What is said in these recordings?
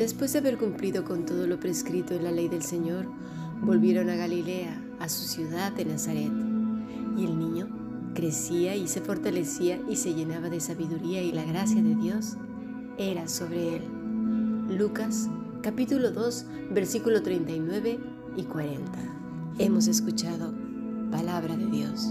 Después de haber cumplido con todo lo prescrito en la ley del Señor, volvieron a Galilea, a su ciudad de Nazaret. Y el niño crecía y se fortalecía y se llenaba de sabiduría y la gracia de Dios era sobre él. Lucas capítulo 2 versículo 39 y 40. Hemos escuchado palabra de Dios.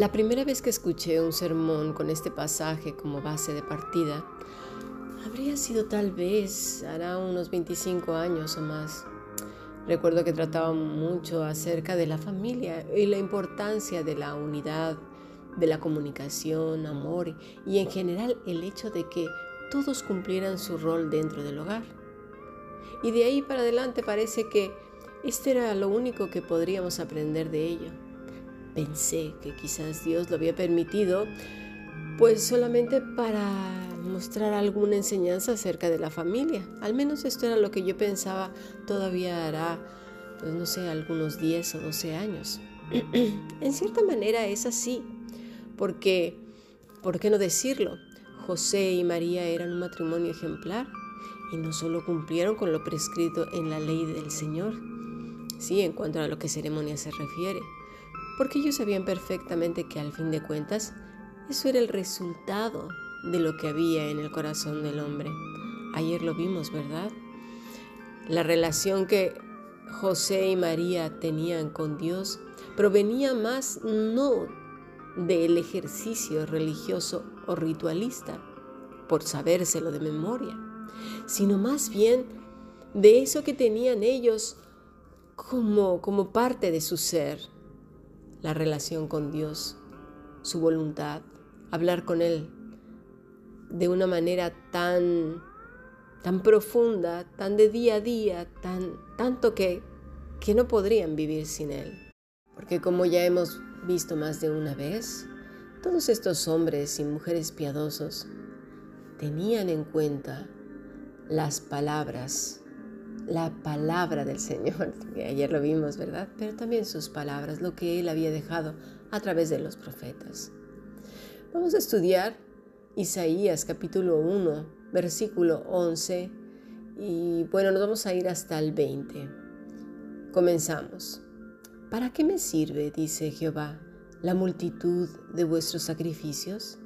La primera vez que escuché un sermón con este pasaje como base de partida, habría sido tal vez, hará unos 25 años o más. Recuerdo que trataba mucho acerca de la familia y la importancia de la unidad, de la comunicación, amor y en general el hecho de que todos cumplieran su rol dentro del hogar. Y de ahí para adelante parece que este era lo único que podríamos aprender de ello. Pensé que quizás Dios lo había permitido pues solamente para mostrar alguna enseñanza acerca de la familia. Al menos esto era lo que yo pensaba todavía hará, pues no sé, algunos 10 o 12 años. en cierta manera es así, porque, ¿por qué no decirlo? José y María eran un matrimonio ejemplar y no solo cumplieron con lo prescrito en la ley del Señor, sí, en cuanto a lo que ceremonia se refiere, porque ellos sabían perfectamente que al fin de cuentas eso era el resultado de lo que había en el corazón del hombre. Ayer lo vimos, ¿verdad? La relación que José y María tenían con Dios provenía más no del ejercicio religioso o ritualista, por sabérselo de memoria, sino más bien de eso que tenían ellos como, como parte de su ser, la relación con Dios, su voluntad, hablar con Él de una manera tan, tan profunda, tan de día a día, tan, tanto que, que no podrían vivir sin Él. Porque como ya hemos visto más de una vez, todos estos hombres y mujeres piadosos tenían en cuenta las palabras la palabra del Señor, que ayer lo vimos, ¿verdad? Pero también sus palabras, lo que Él había dejado a través de los profetas. Vamos a estudiar Isaías capítulo 1, versículo 11, y bueno, nos vamos a ir hasta el 20. Comenzamos. ¿Para qué me sirve, dice Jehová, la multitud de vuestros sacrificios?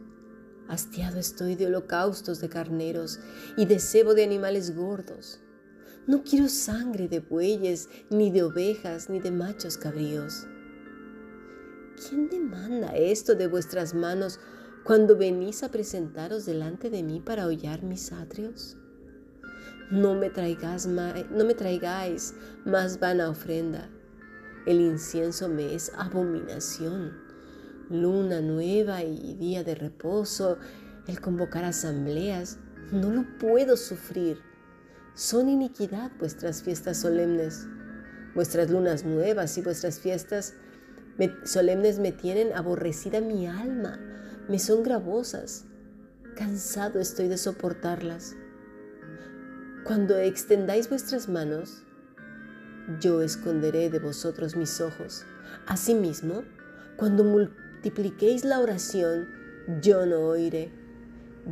Hastiado estoy de holocaustos de carneros y de cebo de animales gordos no quiero sangre de bueyes, ni de ovejas, ni de machos cabríos. ¿Quién demanda esto de vuestras manos cuando venís a presentaros delante de mí para hollar mis atrios? No me, traigáis no me traigáis más vana ofrenda. El incienso me es abominación. Luna nueva y día de reposo, el convocar asambleas, no lo puedo sufrir son iniquidad vuestras fiestas solemnes. Vuestras lunas nuevas y vuestras fiestas solemnes me tienen aborrecida mi alma, me son gravosas. Cansado estoy de soportarlas. Cuando extendáis vuestras manos, yo esconderé de vosotros mis ojos. Asimismo, cuando multipliquéis la oración, yo no oiré.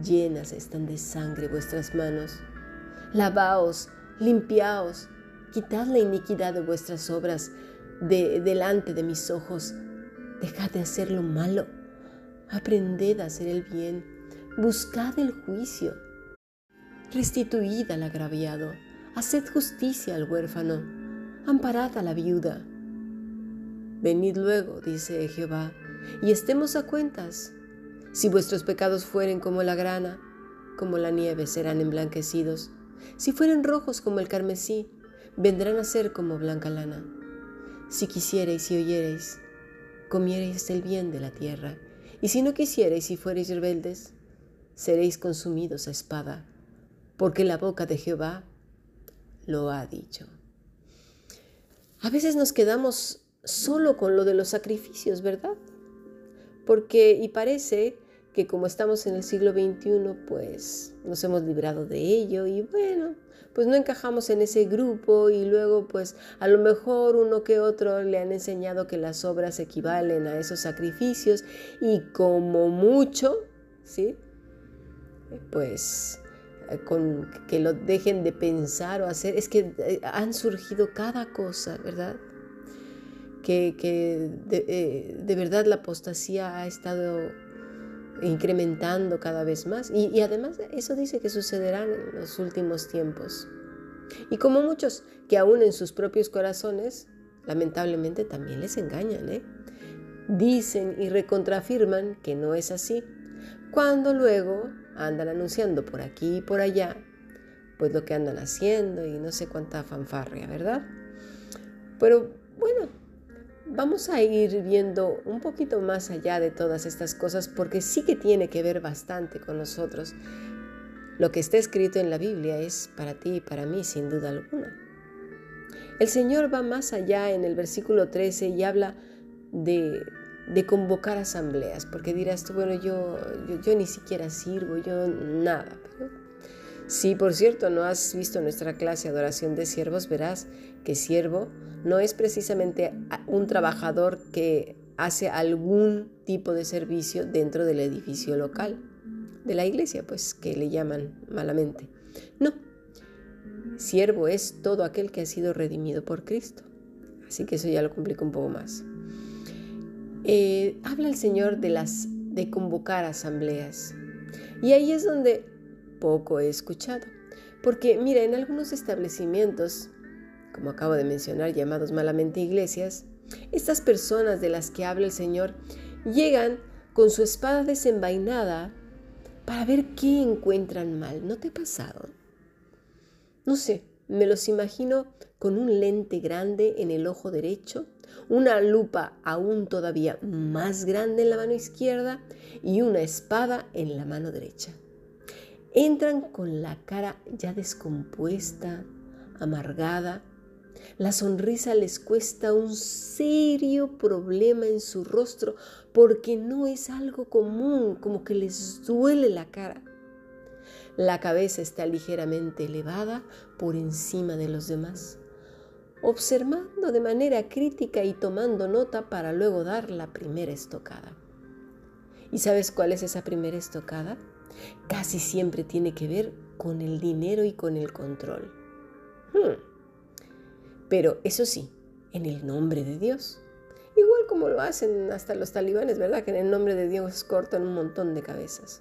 Llenas están de sangre vuestras manos. Lavaos, limpiaos, quitad la iniquidad de vuestras obras de delante de mis ojos. Dejad de hacer lo malo, aprended a hacer el bien, buscad el juicio, restituid al agraviado, haced justicia al huérfano, amparad a la viuda. Venid luego, dice Jehová, y estemos a cuentas. Si vuestros pecados fueren como la grana, como la nieve serán emblanquecidos. Si fueren rojos como el carmesí, vendrán a ser como blanca lana. Si quisierais y oyereis, comiereis el bien de la tierra. Y si no quisiereis y fuereis rebeldes, seréis consumidos a espada, porque la boca de Jehová lo ha dicho. A veces nos quedamos solo con lo de los sacrificios, ¿verdad? Porque, y parece que como estamos en el siglo XXI, pues nos hemos librado de ello y bueno, pues no encajamos en ese grupo y luego pues a lo mejor uno que otro le han enseñado que las obras equivalen a esos sacrificios y como mucho, ¿sí? Pues eh, con que lo dejen de pensar o hacer, es que eh, han surgido cada cosa, ¿verdad? Que, eh, de, verdad la apostasía ha estado incrementando cada vez más y, y además eso dice que sucederá en los últimos tiempos. Y como muchos que aún en sus propios corazones, lamentablemente también les engañan, ¿eh? dicen y recontrafirman que no es así, cuando luego andan anunciando por aquí y por allá, pues lo que andan haciendo y no sé cuánta fanfarria, ¿verdad? Pero bueno, vamos a ir viendo un poquito más allá de todas estas cosas porque sí que tiene que ver bastante con nosotros. Lo que está escrito en la Biblia es para ti y para mí, sin duda alguna. El Señor va más allá en el versículo 13 y habla de, de convocar asambleas, porque dirás tú, bueno, yo, yo, ni siquiera sirvo, yo nada. Pero si por cierto no has visto nuestra clase Adoración de Siervos, verás que siervo no es precisamente un trabajador que hace algún tipo de servicio dentro del edificio local de la iglesia, pues que le llaman malamente. No, siervo es todo aquel que ha sido redimido por Cristo. Así que eso ya lo complica un poco más. Eh, habla el Señor de las de convocar asambleas. Y ahí es donde poco he escuchado. Porque mira, en algunos establecimientos, como acabo de mencionar, llamados malamente iglesias, estas personas de las que habla el Señor llegan con su espada desenvainada para ver qué encuentran mal. ¿No te ha pasado? No sé, me los imagino con un lente grande en el ojo derecho, una lupa aún todavía más grande en la mano izquierda y una espada en la mano derecha. Entran con la cara ya descompuesta, amargada, la sonrisa les cuesta un serio problema en su rostro porque no es algo común, como que les duele la cara. La cabeza está ligeramente elevada por encima de los demás, observando de manera crítica y tomando nota para luego dar la primera estocada. ¿Y sabes cuál es esa primera estocada? Casi siempre tiene que ver con el dinero y con el control. Hmm. Pero eso sí, en el nombre de Dios. Igual como lo hacen hasta los talibanes, ¿verdad? Que en el nombre de Dios cortan un montón de cabezas.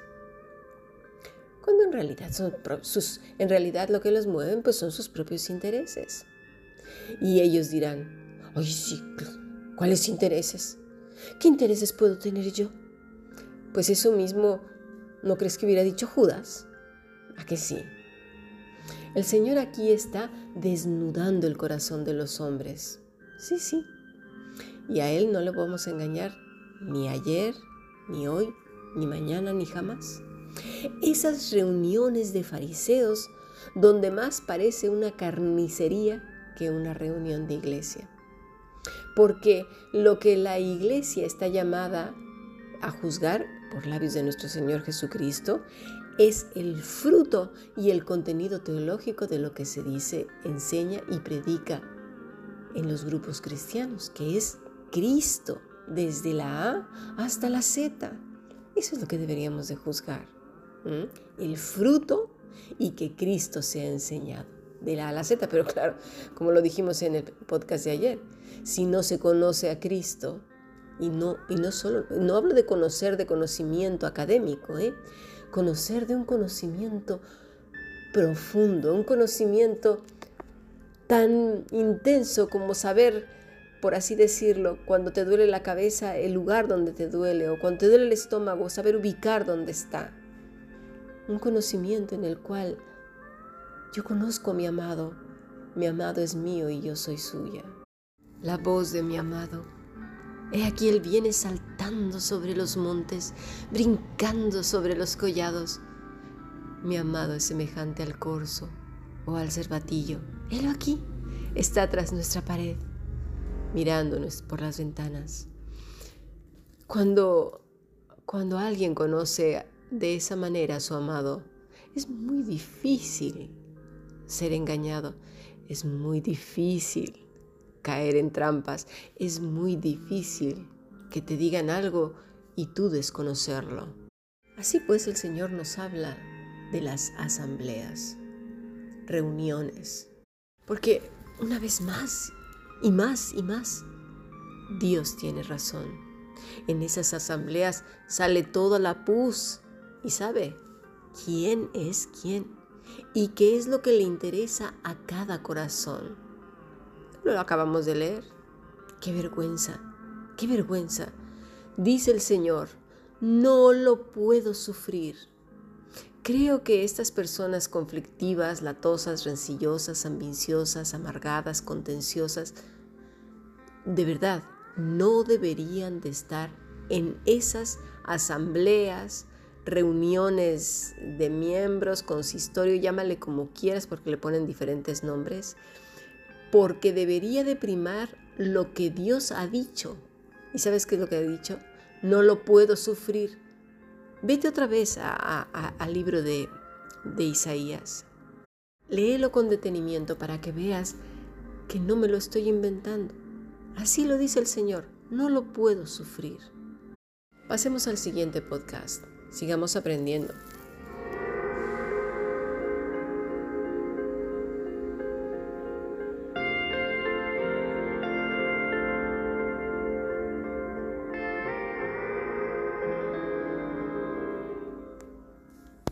Cuando en realidad, son sus, en realidad lo que los mueven pues son sus propios intereses. Y ellos dirán, oye sí, ¿cuáles intereses? ¿Qué intereses puedo tener yo? Pues eso mismo, ¿no crees que hubiera dicho Judas? ¿A que sí? El Señor aquí está desnudando el corazón de los hombres. Sí, sí. Y a Él no le podemos engañar ni ayer, ni hoy, ni mañana, ni jamás. Esas reuniones de fariseos donde más parece una carnicería que una reunión de iglesia. Porque lo que la iglesia está llamada a juzgar por labios de nuestro Señor Jesucristo es el fruto y el contenido teológico de lo que se dice, enseña y predica en los grupos cristianos, que es Cristo, desde la A hasta la Z. Eso es lo que deberíamos de juzgar. El fruto y que Cristo se ha enseñado, de la A a la Z. Pero claro, como lo dijimos en el podcast de ayer, si no se conoce a Cristo, y no, y no solo, no hablo de conocer de conocimiento académico, ¿eh? conocer de un conocimiento profundo, un conocimiento tan intenso como saber por así decirlo, cuando te duele la cabeza, el lugar donde te duele, o cuando te duele el estómago, saber ubicar dónde está. Un conocimiento en el cual yo conozco a mi amado, mi amado es mío y yo soy suya. La voz de mi amado. He aquí él viene saltando sobre los montes, brincando sobre los collados. Mi amado es semejante al corzo o al cervatillo. Helo aquí, está tras nuestra pared mirándonos por las ventanas. Cuando, cuando alguien conoce de esa manera a su amado, es muy difícil ser engañado, es muy difícil caer en trampas, es muy difícil que te digan algo y tú desconocerlo. Así pues el Señor nos habla de las asambleas, reuniones, porque una vez más y más y más. Dios tiene razón. En esas asambleas sale toda la pus y sabe quién es quién y qué es lo que le interesa a cada corazón. Lo acabamos de leer. Qué vergüenza, qué vergüenza. Dice el Señor, no lo puedo sufrir. Creo que estas personas conflictivas, latosas, rencillosas, ambiciosas, amargadas, contenciosas, de verdad no deberían de estar en esas asambleas, reuniones de miembros, consistorio, llámale como quieras porque le ponen diferentes nombres, porque debería de primar lo que Dios ha dicho. ¿Y sabes qué es lo que ha dicho? No lo puedo sufrir Vete otra vez al libro de, de Isaías. Léelo con detenimiento para que veas que no me lo estoy inventando. Así lo dice el Señor, no lo puedo sufrir. Pasemos al siguiente podcast. Sigamos aprendiendo.